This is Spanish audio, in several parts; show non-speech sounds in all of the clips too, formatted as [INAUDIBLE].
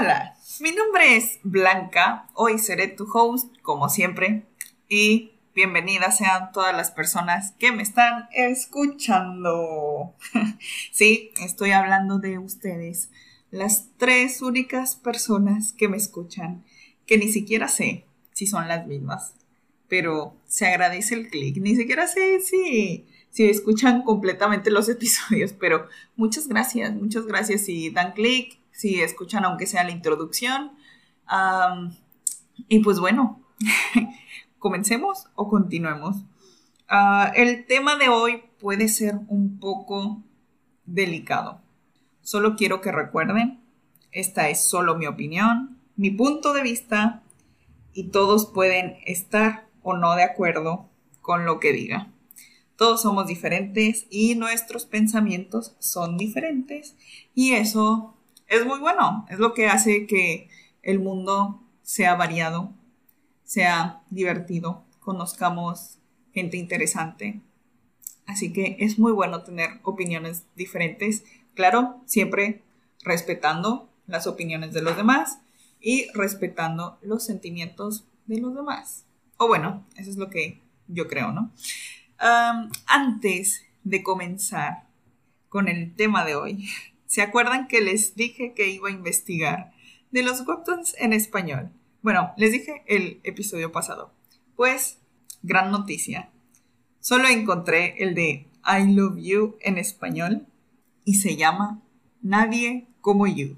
Hola, mi nombre es Blanca, hoy seré tu host como siempre y bienvenidas sean todas las personas que me están escuchando. [LAUGHS] sí, estoy hablando de ustedes, las tres únicas personas que me escuchan, que ni siquiera sé si son las mismas, pero se agradece el clic, ni siquiera sé si si escuchan completamente los [LAUGHS] episodios, pero muchas gracias, muchas gracias si dan clic, si escuchan aunque sea la introducción. y pues bueno, [LAUGHS] comencemos o continuemos. Ah, el tema de hoy puede ser un poco delicado. Solo quiero que recuerden, esta es solo mi opinión, mi punto de vista y todos pueden estar o no de acuerdo con lo que diga. Todos somos diferentes y nuestros pensamientos son diferentes y eso es muy bueno, es lo que hace que el mundo sea variado, sea divertido, conozcamos gente interesante. Así que es muy bueno tener opiniones diferentes, claro, siempre respetando las opiniones de los demás y respetando los sentimientos de los demás. O bueno, eso es lo que yo creo, ¿no? antes de comenzar con el tema de hoy, ¿se acuerdan que les dije que iba a investigar de los webtoons en español? Bueno, les dije el episodio pasado. Pues, gran noticia. Solo encontré el de I Love You en español y se llama Nadie como You.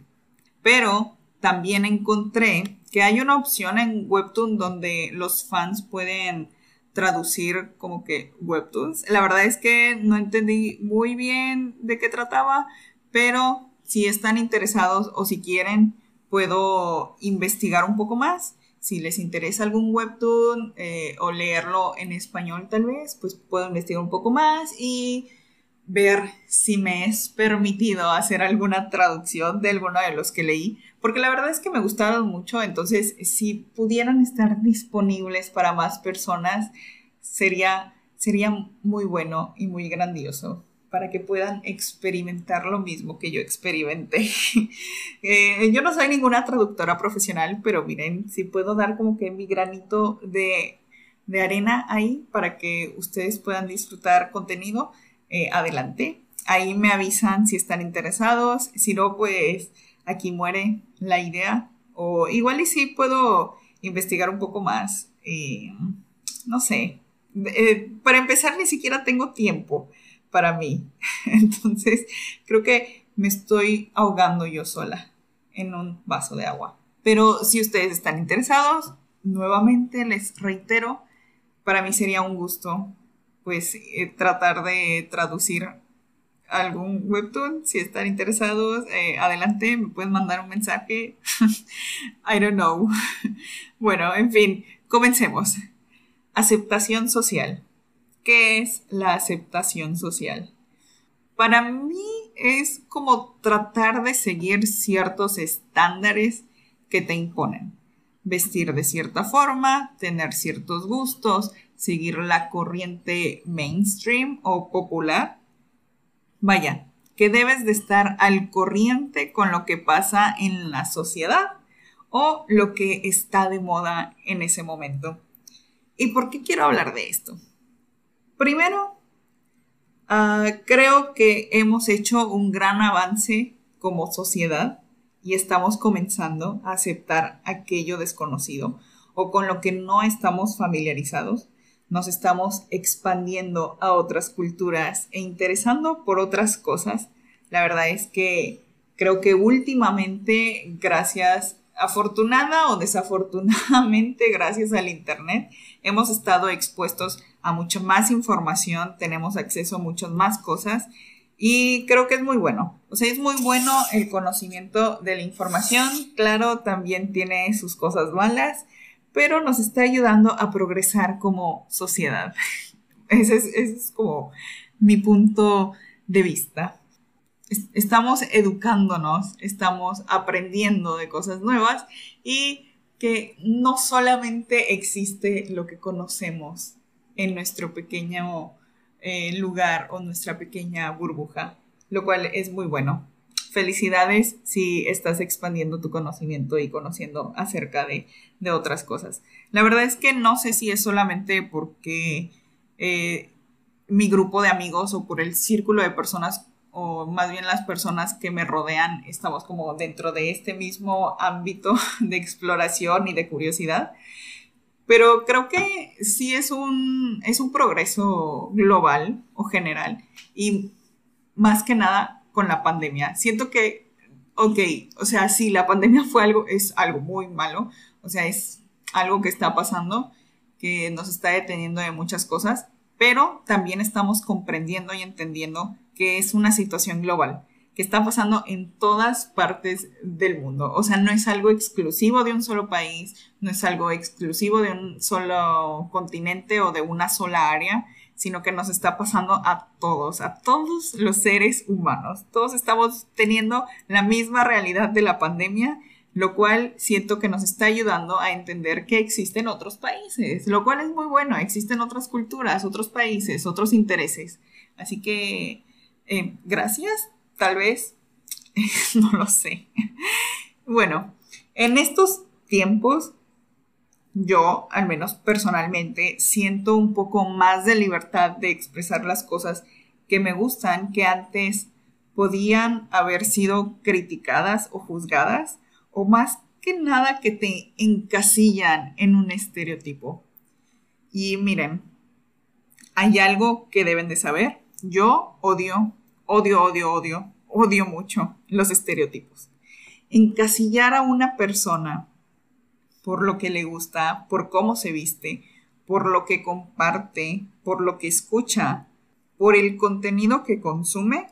Pero también encontré que hay una opción en Webtoon donde los fans pueden traducir como que webtoons. La verdad es que no entendí muy bien de qué trataba, pero si están interesados o si quieren, puedo investigar un poco más. Si les interesa algún webtoon eh, o leerlo en español tal vez, pues puedo investigar un poco más y ver si me es permitido hacer alguna traducción de alguno de los que leí, porque la verdad es que me gustaron mucho, entonces si pudieran estar disponibles para más personas, sería, sería muy bueno y muy grandioso para que puedan experimentar lo mismo que yo experimenté. [LAUGHS] Eh, yo no soy ninguna traductora profesional, pero miren, si puedo dar como que mi granito de, de arena ahí para que ustedes puedan disfrutar contenido, eh, adelante. Ahí me avisan si están interesados. Si no, pues aquí muere la idea. O igual y sí puedo investigar un poco más. Eh, no sé. Eh, para empezar, ni siquiera tengo tiempo para mí. [LAUGHS] Entonces, creo que me estoy ahogando yo sola en un vaso de agua. Pero si ustedes están interesados, nuevamente les reitero, para mí sería un gusto pues eh, tratar de traducir algún webtoon. Si están interesados, eh, adelante, me pueden mandar un mensaje. [LAUGHS] I don't know. [LAUGHS] bueno, en fin, comencemos. Aceptación social. ¿Qué es la aceptación social? Para mí es como tratar de seguir ciertos estándares que te imponen. Vestir de cierta forma, tener ciertos gustos, seguir la corriente mainstream o popular. Vaya, que debes de estar al corriente con lo que pasa en la sociedad o lo que está de moda en ese momento. ¿Y por qué quiero hablar de esto? Primero, ah, creo que hemos hecho un gran avance como sociedad y estamos comenzando a aceptar aquello desconocido o con lo que no estamos familiarizados nos estamos expandiendo a otras culturas e interesando por otras cosas. La verdad es que creo que últimamente, gracias, afortunada o desafortunadamente, [LAUGHS] gracias al Internet, hemos estado expuestos a mucha más información, tenemos acceso a muchas más cosas y creo que es muy bueno. O sea, es muy bueno el conocimiento de la información. Claro, también tiene sus cosas malas pero nos está ayudando a progresar como sociedad. [LAUGHS] Ese es, como mi punto de vista. Estamos educándonos, estamos aprendiendo de cosas nuevas y que no solamente existe lo que conocemos en nuestro pequeño eh, lugar o nuestra pequeña burbuja, lo cual es muy bueno. felicidades si estás expandiendo tu conocimiento y conociendo acerca de, otras cosas. La verdad es que no sé si es solamente porque eh, mi grupo de amigos o por el círculo de personas o más bien las personas que me rodean estamos como dentro de este mismo ámbito [LAUGHS] de exploración y de curiosidad. Pero creo que sí es un, es un progreso global o general y más que nada con la pandemia. Siento que, ok, o sea, sí, la pandemia fue algo, es algo muy malo, o sea, es algo que está pasando, que nos está deteniendo de muchas cosas, pero también estamos comprendiendo y entendiendo que es una situación global, que está pasando en todas partes del mundo. O sea, no es algo exclusivo de un solo país, no es algo exclusivo de un solo continente o de una sola área, sino que nos está pasando a todos, a todos los seres humanos. Todos estamos teniendo la misma realidad de la pandemia, lo cual siento que nos está ayudando a entender que existen otros países, lo cual es muy bueno, existen otras culturas, otros países, otros intereses. Así que, eh, gracias, tal vez, [LAUGHS] no lo sé. Bueno, en estos tiempos yo, al menos personalmente, siento un poco más de libertad de expresar las cosas que me gustan que antes podían haber sido criticadas o juzgadas, o más que nada que te encasillan en un estereotipo. Y miren, hay algo que deben de saber. Yo odio, odio, odio, odio, odio mucho los estereotipos. Encasillar a una persona por lo que le gusta, por cómo se viste, por lo que comparte, por lo que escucha, por el contenido que consume,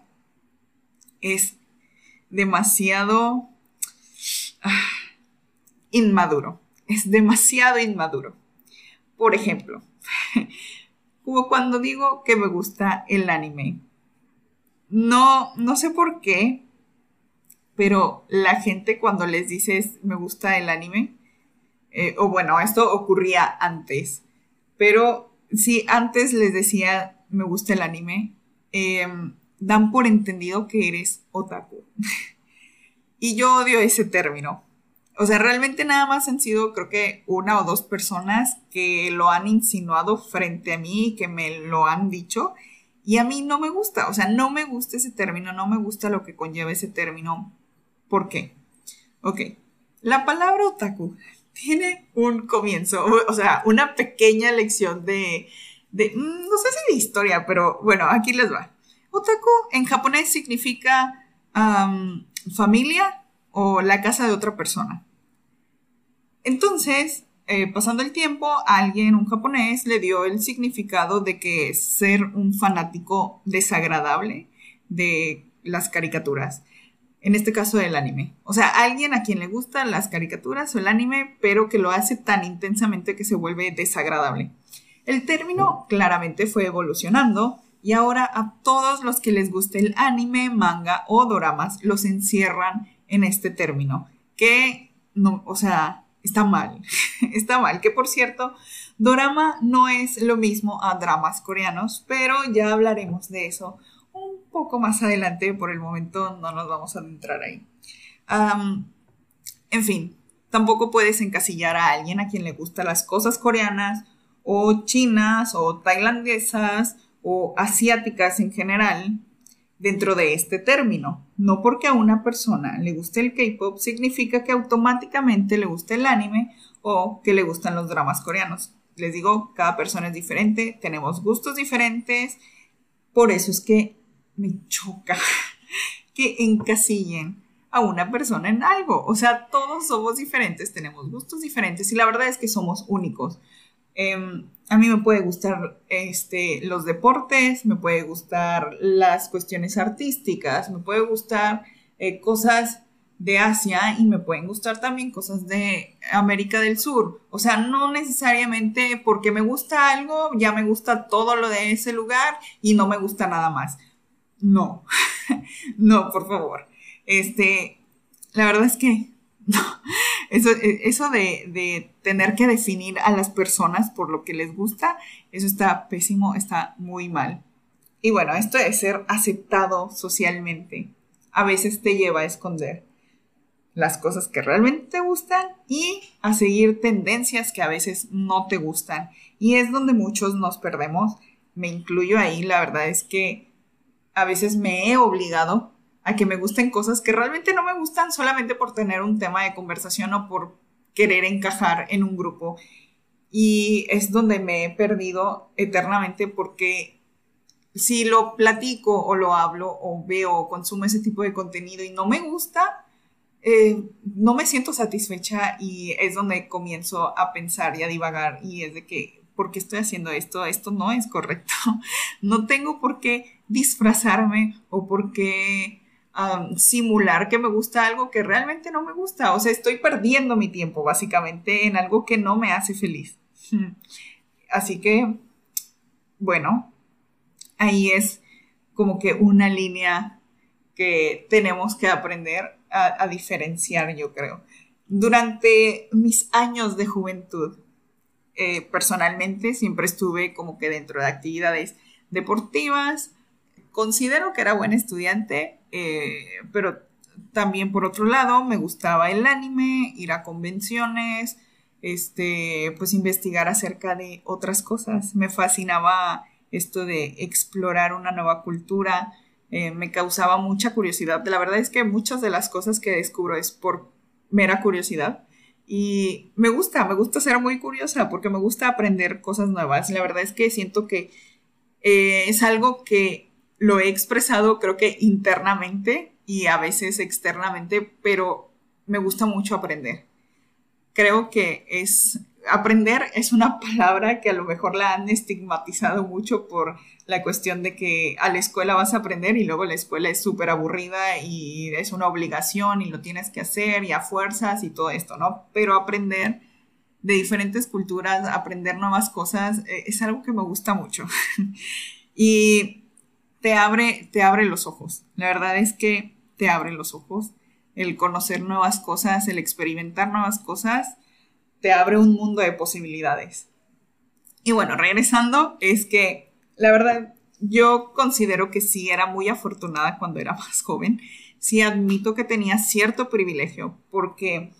es demasiado ah, inmaduro. Es demasiado inmaduro. Por ejemplo, [LAUGHS] cuando digo que me gusta el anime. No, no sé por qué, pero la gente cuando les dices me gusta el anime, eh, o bueno, esto ocurría antes, pero si antes les decía me gusta el anime, em, dan por entendido que eres otaku. [LAUGHS] y yo odio ese término. O sea, realmente nada más han sido creo que una o dos personas que lo han insinuado frente a mí y que me lo han dicho. Y a mí no me gusta, o sea, no me gusta ese término, no me gusta lo que conlleva ese término. ¿Por qué? Ok, la palabra otaku tiene un comienzo, o sea, una pequeña lección de, mm, no sé si de historia, pero bueno, aquí les va. Otaku en japonés significa familia o la casa de otra persona. Entonces, eh, pasando el tiempo, alguien, un japonés, le dio el significado de que ser un fanático desagradable de las caricaturas en este caso del anime. O sea, alguien a quien le gustan las caricaturas o el anime, pero que lo hace tan intensamente que se vuelve desagradable. El término claramente fue evolucionando y ahora a todos los que les guste el anime, manga o doramas los encierran en este término, que no, o sea, está mal, [LAUGHS] está mal, que por cierto, dorama no es lo mismo a dramas coreanos, pero ya hablaremos de eso un poco más adelante, por el momento no nos vamos a adentrar ahí. en fin, tampoco puedes encasillar a alguien a quien le gustan las cosas coreanas o chinas o tailandesas o asiáticas en general dentro de este término. No porque a una persona le guste el K-pop significa que automáticamente le guste el anime o que le gustan los dramas coreanos. Les digo, cada persona es diferente, tenemos gustos diferentes, por eso es que me choca [LAUGHS] que encasillen a una persona en algo. O sea, todos somos diferentes, tenemos gustos diferentes y la verdad es que somos únicos. Em, a mí me puede gustar este, los deportes, me puede gustar las cuestiones artísticas, me puede gustar eh, cosas de Asia y me pueden gustar también cosas de América del Sur. O sea, no necesariamente porque me gusta algo, ya me gusta todo lo de ese lugar y no me gusta nada más no, [LAUGHS] no, por favor. Este, la verdad es que [LAUGHS] no. Eso, eso de, de, tener que definir a las personas por lo que les gusta, eso está pésimo, está muy mal. Y bueno, esto de ser aceptado socialmente a veces te lleva a esconder las cosas que realmente te gustan y a seguir tendencias que a veces no te gustan. Y es donde muchos nos perdemos. Me incluyo ahí, la verdad es que a veces me he obligado a que me gusten cosas que realmente no me gustan solamente por tener un tema de conversación o por querer encajar en un grupo. Y es donde me he perdido eternamente porque si lo platico o lo hablo o veo o consumo ese tipo de contenido y no me gusta, eh, no me siento satisfecha y es donde comienzo a pensar y a divagar y es de que, ¿por qué estoy haciendo esto? Esto no es correcto. [LAUGHS] No tengo por qué disfrazarme o por qué simular que me gusta algo que realmente no me gusta. O sea, estoy perdiendo mi tiempo básicamente en algo que no me hace feliz. [LAUGHS] Así que, bueno, ahí es como que una línea que tenemos que aprender a, diferenciar, yo creo. Durante mis años de juventud, eh, personalmente siempre estuve como que dentro de actividades deportivas. Considero que era buen estudiante, eh, pero también por otro lado me gustaba el anime, ir a convenciones, este, pues investigar acerca de otras cosas. Me fascinaba esto de explorar una nueva cultura, eh, me causaba mucha curiosidad. La verdad es que muchas de las cosas que descubro es por mera curiosidad. Y me gusta, me gusta ser muy curiosa porque me gusta aprender cosas nuevas. La verdad es que siento que eh, es algo que lo he expresado creo que internamente y a veces externamente, pero me gusta mucho aprender. Creo que es aprender es una [LAUGHS] palabra que a lo mejor la han estigmatizado mucho por la cuestión de que a la escuela vas a aprender y luego la escuela es súper aburrida y es una obligación y lo tienes que hacer y a fuerzas y todo esto, ¿no? Pero aprender de diferentes culturas, aprender nuevas cosas, eh, es algo que me gusta mucho. [LAUGHS] y te abre, te abre los ojos. La verdad es que te abre los ojos. El conocer nuevas cosas, el experimentar nuevas cosas, te abre un mundo de posibilidades. Y bueno, regresando, es que la verdad yo considero que sí era muy afortunada cuando era más joven. Sí admito que tenía cierto privilegio porque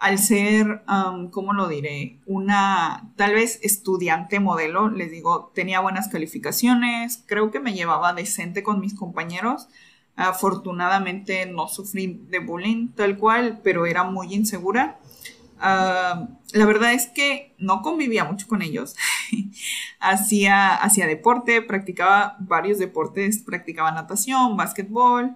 al ser, ¿cómo lo diré? Una tal vez estudiante modelo, les digo, tenía buenas calificaciones, creo que me llevaba decente con mis compañeros. Afortunadamente no sufrí de bullying tal cual, pero era muy insegura Ah, la verdad es que no convivía mucho con ellos. [LAUGHS] hacía, hacía deporte, practicaba varios deportes, practicaba natación, básquetbol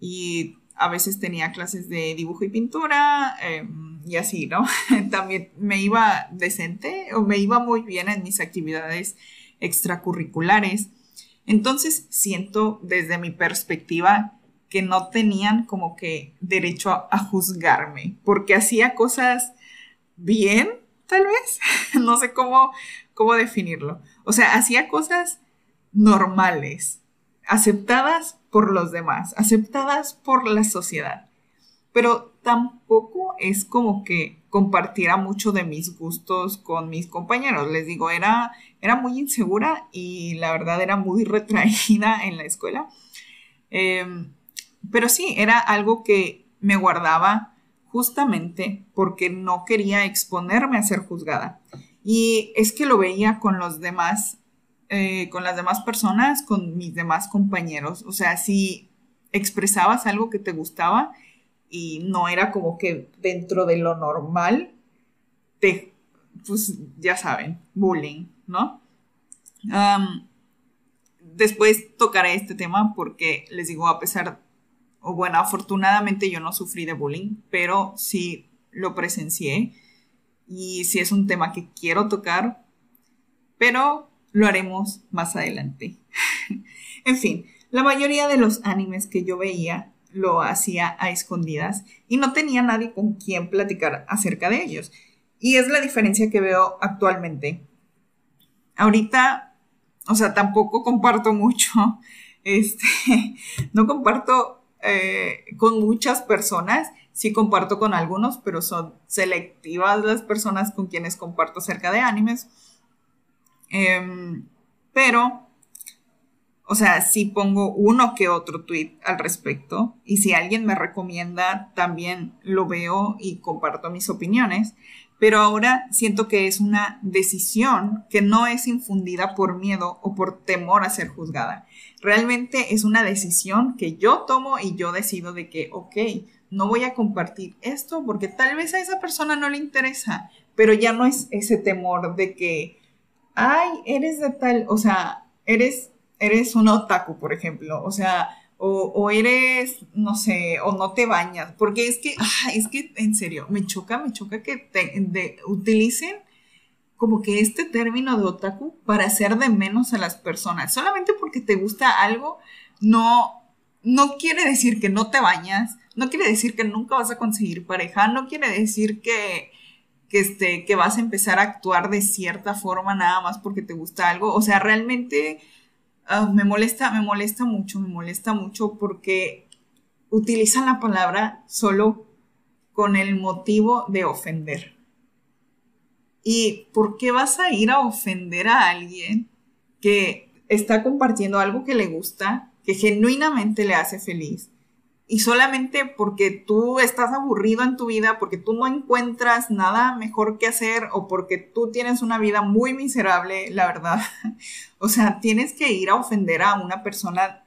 y a veces tenía clases de dibujo y pintura em, y así, ¿no? [LAUGHS] También me iba decente o me iba muy bien en mis actividades extracurriculares. Entonces siento desde mi perspectiva que no tenían como que derecho a juzgarme porque hacía cosas bien, tal vez. [LAUGHS] no sé cómo, cómo definirlo. O sea, hacía cosas normales, aceptadas por los demás, aceptadas por la sociedad. Pero tampoco es como que compartiera mucho de mis gustos con mis compañeros. Les digo, era, era muy insegura y la verdad era muy [LAUGHS] retraída en la escuela. Em, pero sí, era algo que me guardaba justamente porque no quería exponerme a ser juzgada. Y es que lo veía con los demás, eh, con las demás personas, con mis demás compañeros. O sea, si expresabas algo que te gustaba y no era como que dentro de lo normal, te, pues ya saben, bullying, ¿no? después tocaré este tema porque les digo, a pesar o bueno, afortunadamente yo no sufrí de bullying, pero sí lo presencié y sí es un tema que quiero tocar, pero lo haremos más adelante. [LAUGHS] en fin, la mayoría de los animes que yo veía lo hacía a escondidas y no tenía nadie con quien platicar acerca de ellos. Y es la diferencia que veo actualmente. Ahorita, o sea, tampoco comparto mucho, [LAUGHS] este, no comparto eh, con muchas personas. Sí comparto con algunos, pero son selectivas las personas con quienes comparto acerca de animes. Em, pero O sea, sí pongo uno que otro tweet al respecto y si alguien me recomienda, también lo veo y comparto mis opiniones. Pero ahora siento que es una decisión que no es infundida por miedo o por temor a ser juzgada. Realmente es una decisión que yo tomo y yo decido de que, ok, no voy a compartir esto porque tal vez a esa persona no le interesa, pero ya no es ese temor de que, ay, eres de tal, o sea, eres, eres un otaku, por ejemplo, o sea, o, eres, no sé, o no te bañas, porque es que, es que, en serio, me choca, me choca que te, utilicen como que este término de otaku para hacer de menos a las personas, solamente porque te gusta algo, no, no quiere decir que no te bañas, no quiere decir que nunca vas a conseguir pareja, no quiere decir que, que, este, que vas a empezar a actuar de cierta forma nada más porque te gusta algo. O sea, realmente ah, me molesta, me molesta mucho, me molesta mucho porque utilizan la palabra solo con el motivo de ofender. ¿Y por qué vas a ir a ofender a alguien que está compartiendo algo que le gusta, que genuinamente le hace feliz? Y solamente porque tú estás aburrido en tu vida, porque tú no encuentras nada mejor que hacer o porque tú tienes una vida muy miserable, la verdad. [LAUGHS] O sea, tienes que ir a ofender a una persona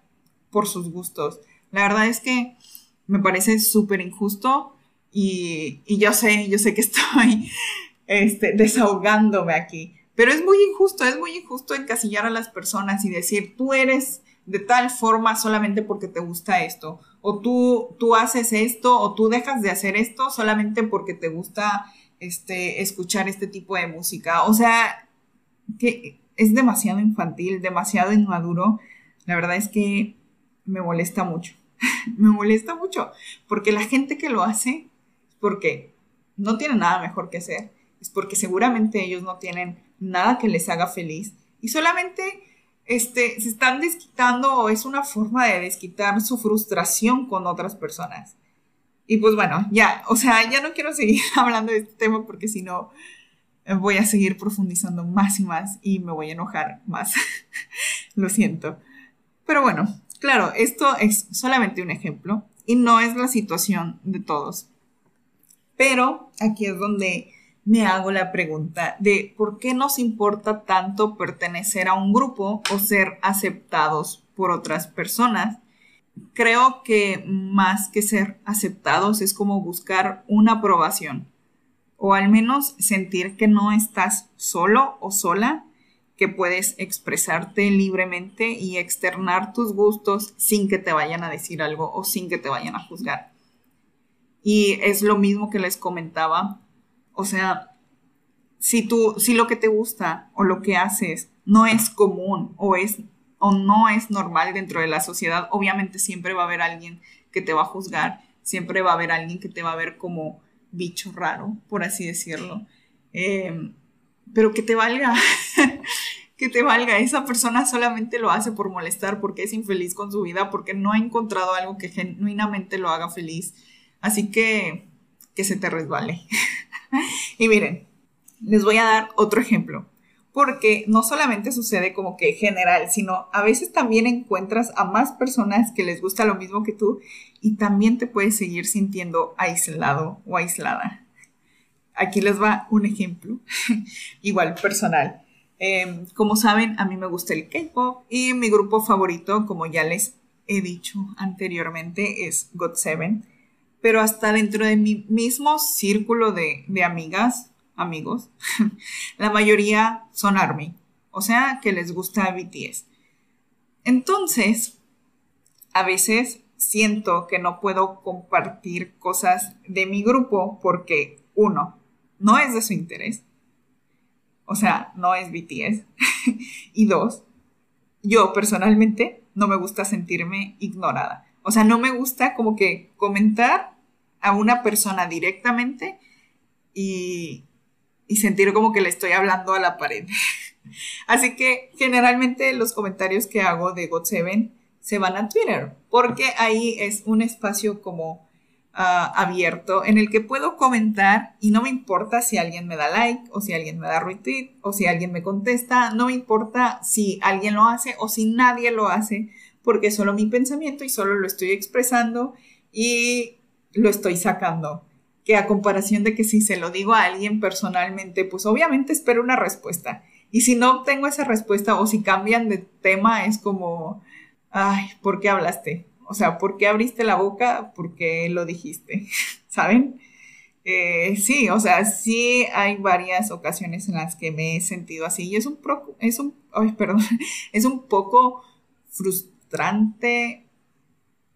por sus gustos. La verdad es que me parece súper injusto y, y, yo sé, yo sé que [LAUGHS] estoy este, desahogándome aquí, pero es muy injusto, es muy injusto encasillar a las personas y decir, tú eres de tal forma solamente porque te gusta esto, o tú, tú haces esto, o tú dejas de hacer esto solamente porque te gusta este, escuchar este tipo de música. O sea, que es demasiado infantil, demasiado inmaduro. La verdad es que me molesta mucho. [LAUGHS] me molesta mucho, porque la gente que lo hace porque no tiene nada mejor que hacer, es porque seguramente ellos no tienen nada que les haga feliz y solamente este, se están desquitando o es una forma de desquitar su frustración con otras personas. Y pues bueno, ya, o sea, ya no quiero seguir [LAUGHS] hablando de este tema porque si no eh, voy a seguir profundizando más y más y me voy a enojar más. [LAUGHS] Lo siento. Pero bueno, claro, esto es solamente un ejemplo y no es la situación de todos. Pero aquí es donde me hago la pregunta de por qué nos importa tanto pertenecer a un grupo o ser aceptados por otras personas. Creo que más que ser aceptados es como buscar una aprobación o al menos sentir que no estás solo o sola, que puedes expresarte libremente y externar tus gustos sin que te vayan a decir algo o sin que te vayan a juzgar. Y es lo mismo que les comentaba o sea, si tú, si lo que te gusta o lo que haces no es común o es o no es normal dentro de la sociedad, obviamente siempre va a haber alguien que te va a juzgar, siempre va a haber alguien que te va a ver como bicho raro, por así decirlo. Em, pero que te valga, [LAUGHS] que te valga. Esa persona solamente lo hace por molestar, porque es infeliz con su vida, porque no ha encontrado algo que genuinamente lo haga feliz. Así que que se te resbale. [LAUGHS] [LAUGHS] y miren, les voy a dar otro ejemplo, porque no solamente sucede como que general, sino a veces también encuentras a más personas que les gusta lo mismo que tú y también te puedes seguir sintiendo aislado o aislada. Aquí les va un ejemplo, [LAUGHS] igual personal. Em, como saben, a mí me gusta el K-Pop y mi grupo favorito, como ya les he dicho anteriormente, es GOT7 pero hasta dentro de mi mismo círculo de, amigas, amigos, [LAUGHS] la mayoría son ARMY, o sea, que les gusta BTS. Entonces, a veces siento que no puedo compartir cosas de mi grupo porque, uno, no es de su interés, o sea, no es BTS, [LAUGHS] y dos, yo personalmente no me gusta sentirme ignorada. O sea, no me gusta como que comentar a una persona directamente y, sentir como que le estoy hablando a la pared. [LAUGHS] Así que generalmente los comentarios que hago de God7 se van a Twitter, porque ahí es un espacio como ah, abierto en el que puedo comentar y no me importa si alguien me da like o si alguien me da retweet o si alguien me contesta, no me importa si alguien lo hace o si nadie lo hace, porque solo mi pensamiento y solo lo estoy expresando y lo estoy sacando. Que a comparación de que si se lo digo a alguien personalmente, pues obviamente espero una respuesta. Y si no obtengo esa respuesta o si cambian de tema, es como, ay, ¿por qué hablaste? O sea, ¿por qué abriste la boca? ¿Por qué lo dijiste? [LAUGHS] ¿Saben? Eh, sí, o sea, sí hay varias ocasiones en las que me he sentido así y es un, es un, ay, perdón, [LAUGHS] es un poco frustrante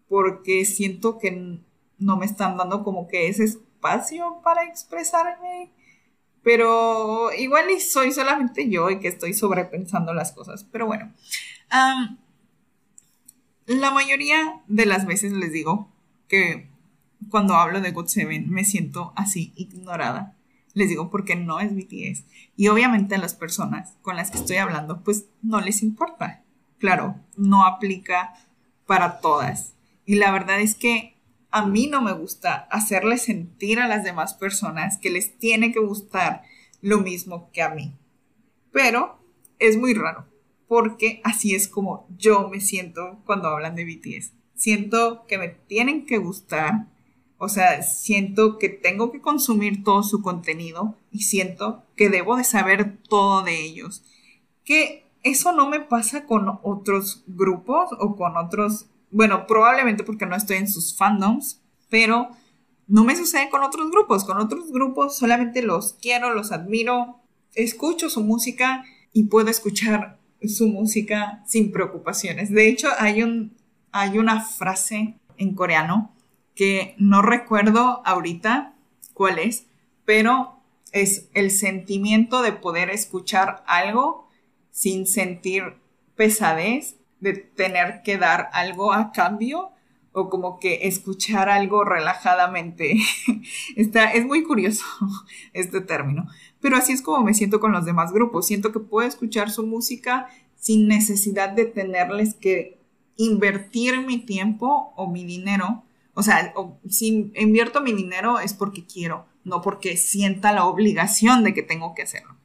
porque siento que no me están dando como que ese espacio para expresarme pero igual y soy solamente yo y que estoy sobrepensando las cosas. Pero bueno, la mayoría de las veces les digo que cuando hablo de God Seven me siento así ignorada. Les digo porque no es BTS. Y obviamente a las personas con las que estoy hablando, pues no les importa. Claro, no aplica para todas. Y la verdad es que a mí no me gusta hacerle sentir a las demás personas que les tiene que gustar lo mismo que a mí. Pero es muy raro, porque así es como yo me siento cuando hablan de BTS. Siento que me tienen que gustar, o sea, siento que tengo que consumir todo su contenido y siento que debo de saber todo de ellos. Que eso no me pasa con otros grupos o con otros bueno, probablemente porque no estoy en sus fandoms, pero no me sucede con otros grupos. Con otros grupos solamente los quiero, los admiro, escucho su música y puedo escuchar su música sin preocupaciones. De hecho, hay, un, hay una frase en coreano que no recuerdo ahorita cuál es, pero es el sentimiento de poder escuchar algo sin sentir pesadez de tener que dar algo a cambio o como que escuchar algo relajadamente. [LAUGHS] Está, es muy curioso [LAUGHS] este término, pero así es como me siento con los demás grupos. Siento que puedo escuchar su música sin necesidad de tenerles que invertir mi tiempo o mi dinero. O sea, si invierto mi dinero es porque quiero, no porque sienta la obligación de que tengo que hacerlo.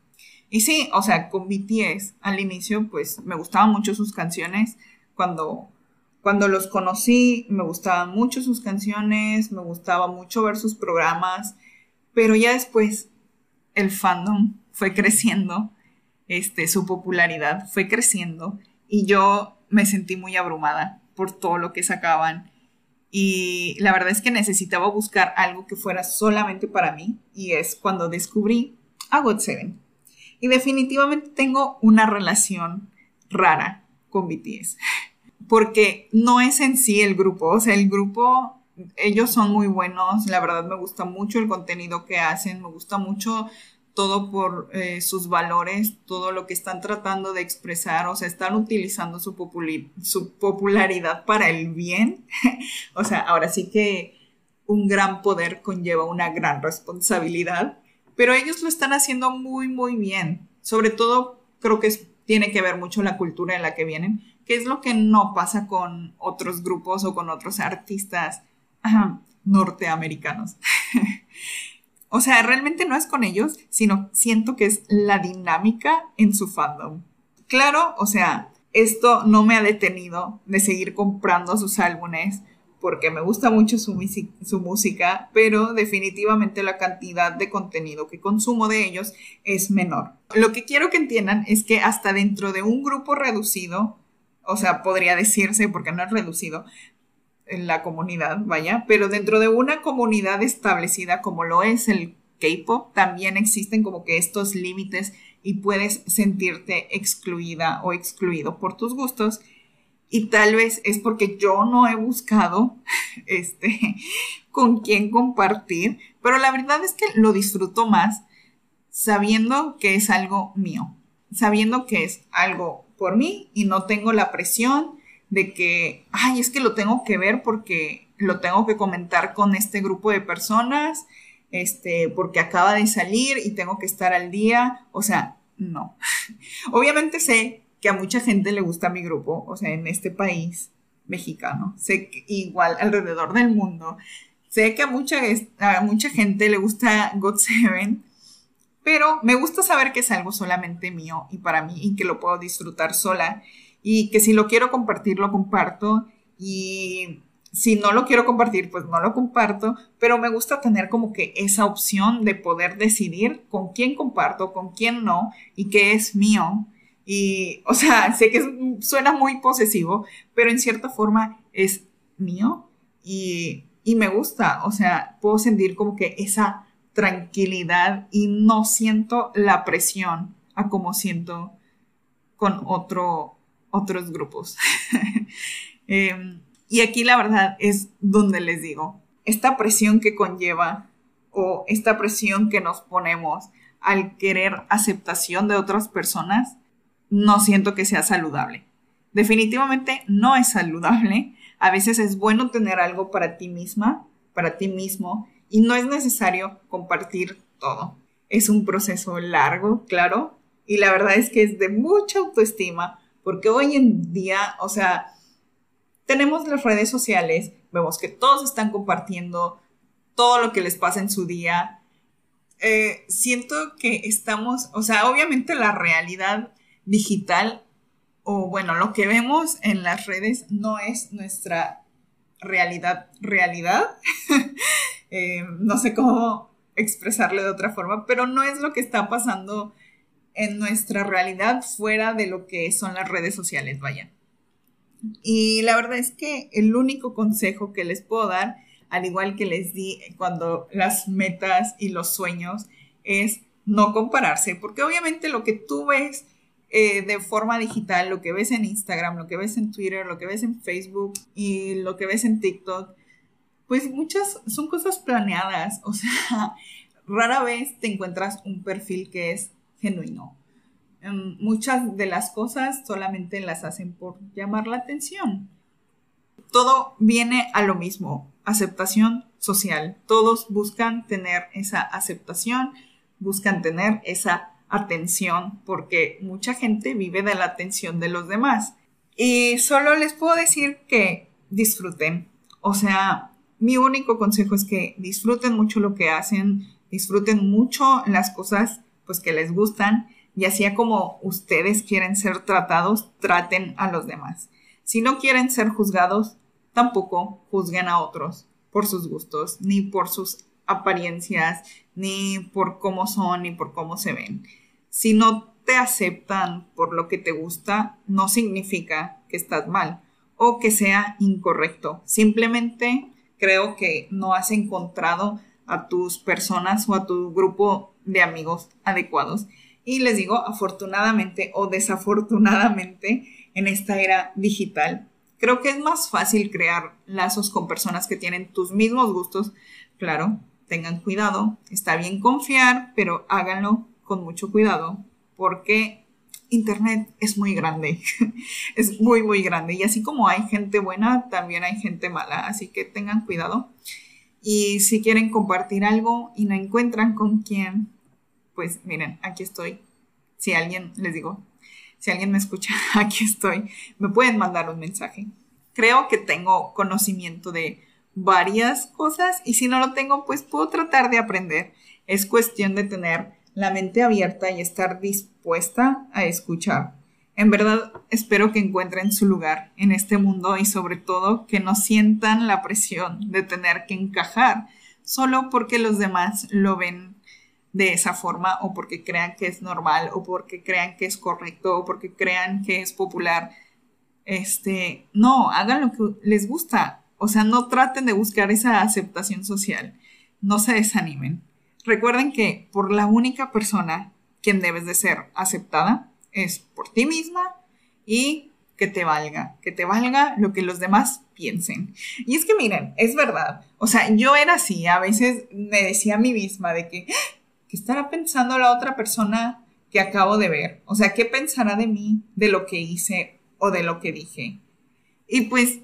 Y sí, o sea, con BTS al inicio, pues me gustaban mucho sus canciones. Cuando, cuando los conocí, me gustaban mucho sus canciones, me gustaba mucho ver sus programas, pero ya después el fandom fue creciendo, este, su popularidad fue creciendo y yo me sentí muy abrumada por todo lo que sacaban. Y la verdad es que necesitaba buscar algo que fuera solamente para mí y es cuando descubrí a GOT7 y definitivamente tengo una relación rara con BTS. Porque no es en sí el grupo, o sea, el grupo, ellos son muy buenos, la verdad me gusta mucho el contenido que hacen, me gusta mucho todo por eh, sus valores, todo lo que están tratando de expresar, o sea, están utilizando su, su popularidad para el bien. [LAUGHS] o sea, ahora sí que un gran poder conlleva una gran responsabilidad pero ellos lo están haciendo muy, muy bien. Sobre todo, creo que tiene que ver mucho la cultura en la que vienen, que es lo que no pasa con otros grupos o con otros artistas norteamericanos. [LAUGHS] o sea, realmente no es con ellos, sino siento que es la dinámica en su fandom. Claro, o sea, esto no me ha detenido de seguir comprando sus álbumes porque me gusta mucho su, música, pero definitivamente la cantidad de contenido que consumo de ellos es menor. Lo que quiero que entiendan es que hasta dentro de un grupo reducido, o sea, podría decirse, porque no es reducido, la comunidad, vaya, pero dentro de una comunidad establecida como lo es el K-Pop, también existen como que estos límites y puedes sentirte excluida o excluido por tus gustos y tal vez es porque yo no he buscado [LAUGHS] este con quién compartir, pero la verdad es que lo disfruto más sabiendo que es algo mío, sabiendo que es algo por mí y no tengo la presión de que, ay, es que lo tengo que ver porque lo tengo que comentar con este grupo de personas, este, porque acaba de salir y tengo que estar al día, o sea, no. [LAUGHS] Obviamente sé que a mucha gente le gusta mi grupo, o sea, en este país mexicano, sé que igual alrededor del mundo, Sé que a mucha, mucha gente le gusta God Seven, pero me gusta saber que es algo solamente mío y para mí y que lo puedo disfrutar sola y que si lo quiero compartir, lo comparto y si no lo quiero compartir, pues no lo comparto, pero me gusta tener como que esa opción de poder decidir con quién comparto, con quién no y qué es mío. Y, o sea, sé que suena muy posesivo, pero en cierta forma es mío y, y me gusta, o sea, puedo sentir como que esa tranquilidad y no siento la presión a como siento con otro, otros grupos. [LAUGHS] Em, y aquí la verdad es donde les digo, esta presión que conlleva o esta presión que nos ponemos al querer aceptación de otras personas, no siento que sea saludable. Definitivamente no es saludable. A veces es bueno tener algo para ti misma, para ti mismo, y no es necesario compartir todo. Es un proceso largo, claro, y la verdad es que es de mucha autoestima, porque hoy en día, o sea, tenemos las redes sociales, vemos que todos están compartiendo todo lo que les pasa en su día. Eh, siento que estamos, o sea, obviamente la realidad digital o bueno, lo que vemos en las redes no es nuestra realidad, realidad. [LAUGHS] Eh, no sé cómo expresarlo de otra forma, pero no es lo que está pasando en nuestra realidad fuera de lo que son las redes sociales, vaya. Y la verdad es que el único consejo que les puedo dar, al igual que les di cuando las metas y los sueños, es no compararse, porque obviamente lo que tú ves eh, de forma digital, lo que ves en Instagram, lo que ves en Twitter, lo que ves en Facebook y lo que ves en TikTok, pues muchas son cosas planeadas, [LAUGHS] o sea, rara vez te encuentras un perfil que es genuino. Em, muchas de las cosas solamente las hacen por llamar la atención. Todo viene a lo mismo, aceptación social. Todos buscan tener esa aceptación, buscan tener esa atención, porque mucha gente vive de la atención de los demás. Y solo les puedo decir que disfruten. O sea, mi único consejo es que disfruten mucho lo que hacen, disfruten mucho las cosas pues que les gustan y así como ustedes quieren ser tratados, traten a los demás. Si no quieren ser juzgados, tampoco juzguen a otros por sus gustos, ni por sus apariencias, ni por cómo son, ni por cómo se ven. Si no te aceptan por lo que te gusta, no significa que estás mal o que sea incorrecto. Simplemente creo que no has encontrado a tus personas o a tu grupo de amigos adecuados. Y les digo, afortunadamente o desafortunadamente, en esta era digital, creo que es más fácil crear lazos con personas que tienen tus mismos gustos, claro, tengan cuidado, está bien confiar, pero háganlo con mucho cuidado porque Internet es muy grande, [LAUGHS] es muy, muy grande. Y así como hay gente buena, también hay gente mala, así que tengan cuidado. Y si quieren compartir algo y no encuentran con quién, pues miren, aquí estoy. Si alguien, les digo, si alguien me escucha, [LAUGHS] aquí estoy. Me pueden mandar un mensaje. Creo que tengo conocimiento de varias cosas y si no lo tengo, pues puedo tratar de aprender. Es cuestión de tener la mente abierta y estar dispuesta a escuchar. En verdad, espero que encuentren su lugar en este mundo y sobre todo que no sientan la presión de tener que encajar solo porque los demás lo ven de esa forma o porque crean que es normal o porque crean que es correcto o porque crean que es popular. Este, no, hagan lo que les gusta. O sea, no traten de buscar esa aceptación social. No se desanimen. Recuerden que por la única persona quien debes de ser aceptada es por ti misma y que te valga, que te valga lo que los demás piensen. Y es que miren, es verdad, o sea, yo era así, a veces me decía a mí misma de que, ¿qué estará pensando la otra persona que acabo de ver? O sea, ¿qué pensará de mí, de lo que hice o de lo que dije? Y pues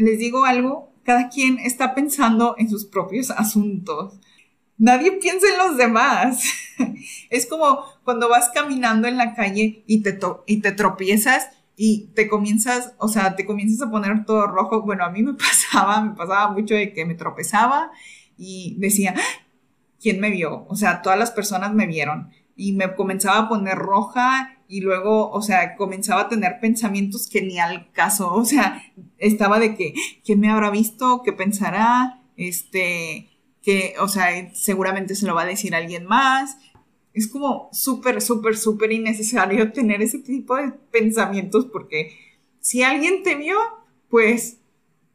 les digo algo, cada quien está pensando en sus propios asuntos. Nadie piensa en los demás. [LAUGHS] es como cuando vas caminando en la calle y te, y te tropiezas y te comienzas, o sea, te comienzas a poner todo rojo. Bueno, a mí me [LAUGHS] pasaba, me pasaba mucho de que me tropezaba y decía, ¡Ah! ¿quién me vio? O sea, todas las personas me vieron y me comenzaba a poner roja y luego, o sea, comenzaba a tener pensamientos que ni al caso, o sea, estaba de que, ¿quién me habrá visto? ¿Qué pensará? Este, que, o sea, seguramente se lo va a decir alguien más. Es como súper, súper, súper innecesario [LAUGHS] tener ese tipo de pensamientos porque si alguien te vio, pues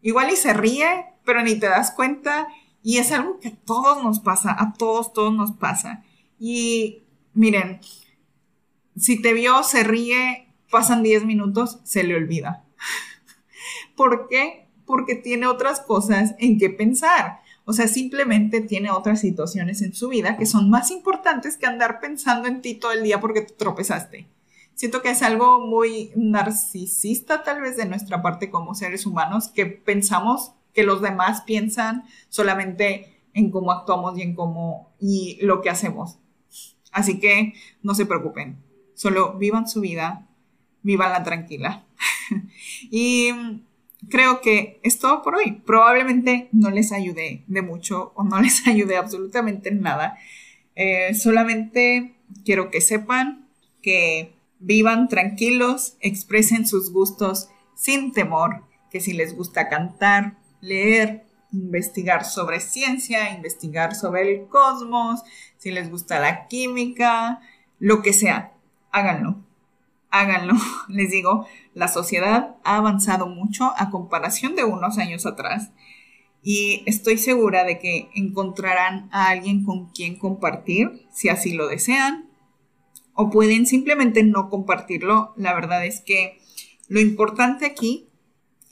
igual y se ríe, pero ni te das cuenta y es algo que a todos nos pasa, a todos, todos nos pasa. Y miren, si te vio, se ríe, pasan 10 minutos, se le olvida. [LAUGHS] ¿Por qué? Porque tiene otras cosas en que pensar. O sea, simplemente tiene otras situaciones en su vida que son más importantes que andar pensando en ti todo el día porque te tropezaste. Siento que es algo muy narcisista tal vez de nuestra parte como seres humanos, que pensamos que los demás piensan solamente en cómo actuamos y en cómo y lo que hacemos. Así que no se preocupen, solo vivan su vida, la tranquila. [LAUGHS] y creo que es todo por hoy. Probablemente no les ayude de mucho o no les [LAUGHS] ayude absolutamente en nada. Eh, solamente quiero que sepan que vivan tranquilos, expresen sus gustos sin temor, que si les gusta cantar, leer, investigar sobre ciencia, investigar sobre el cosmos, si les gusta la química, lo que sea, háganlo háganlo. [LAUGHS] Les digo, la sociedad ha avanzado mucho a comparación de unos años atrás y estoy segura de que encontrarán a alguien con quien compartir si así lo desean o pueden simplemente no compartirlo. La verdad es que lo importante aquí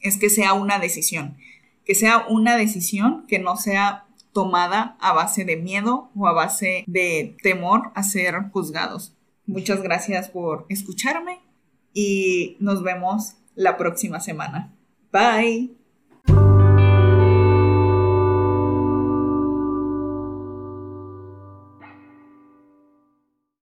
es que sea una decisión, que sea una decisión que no sea tomada a base de miedo o a base de temor a ser juzgados. Muchas gracias por escucharme y nos vemos la próxima semana. Bye.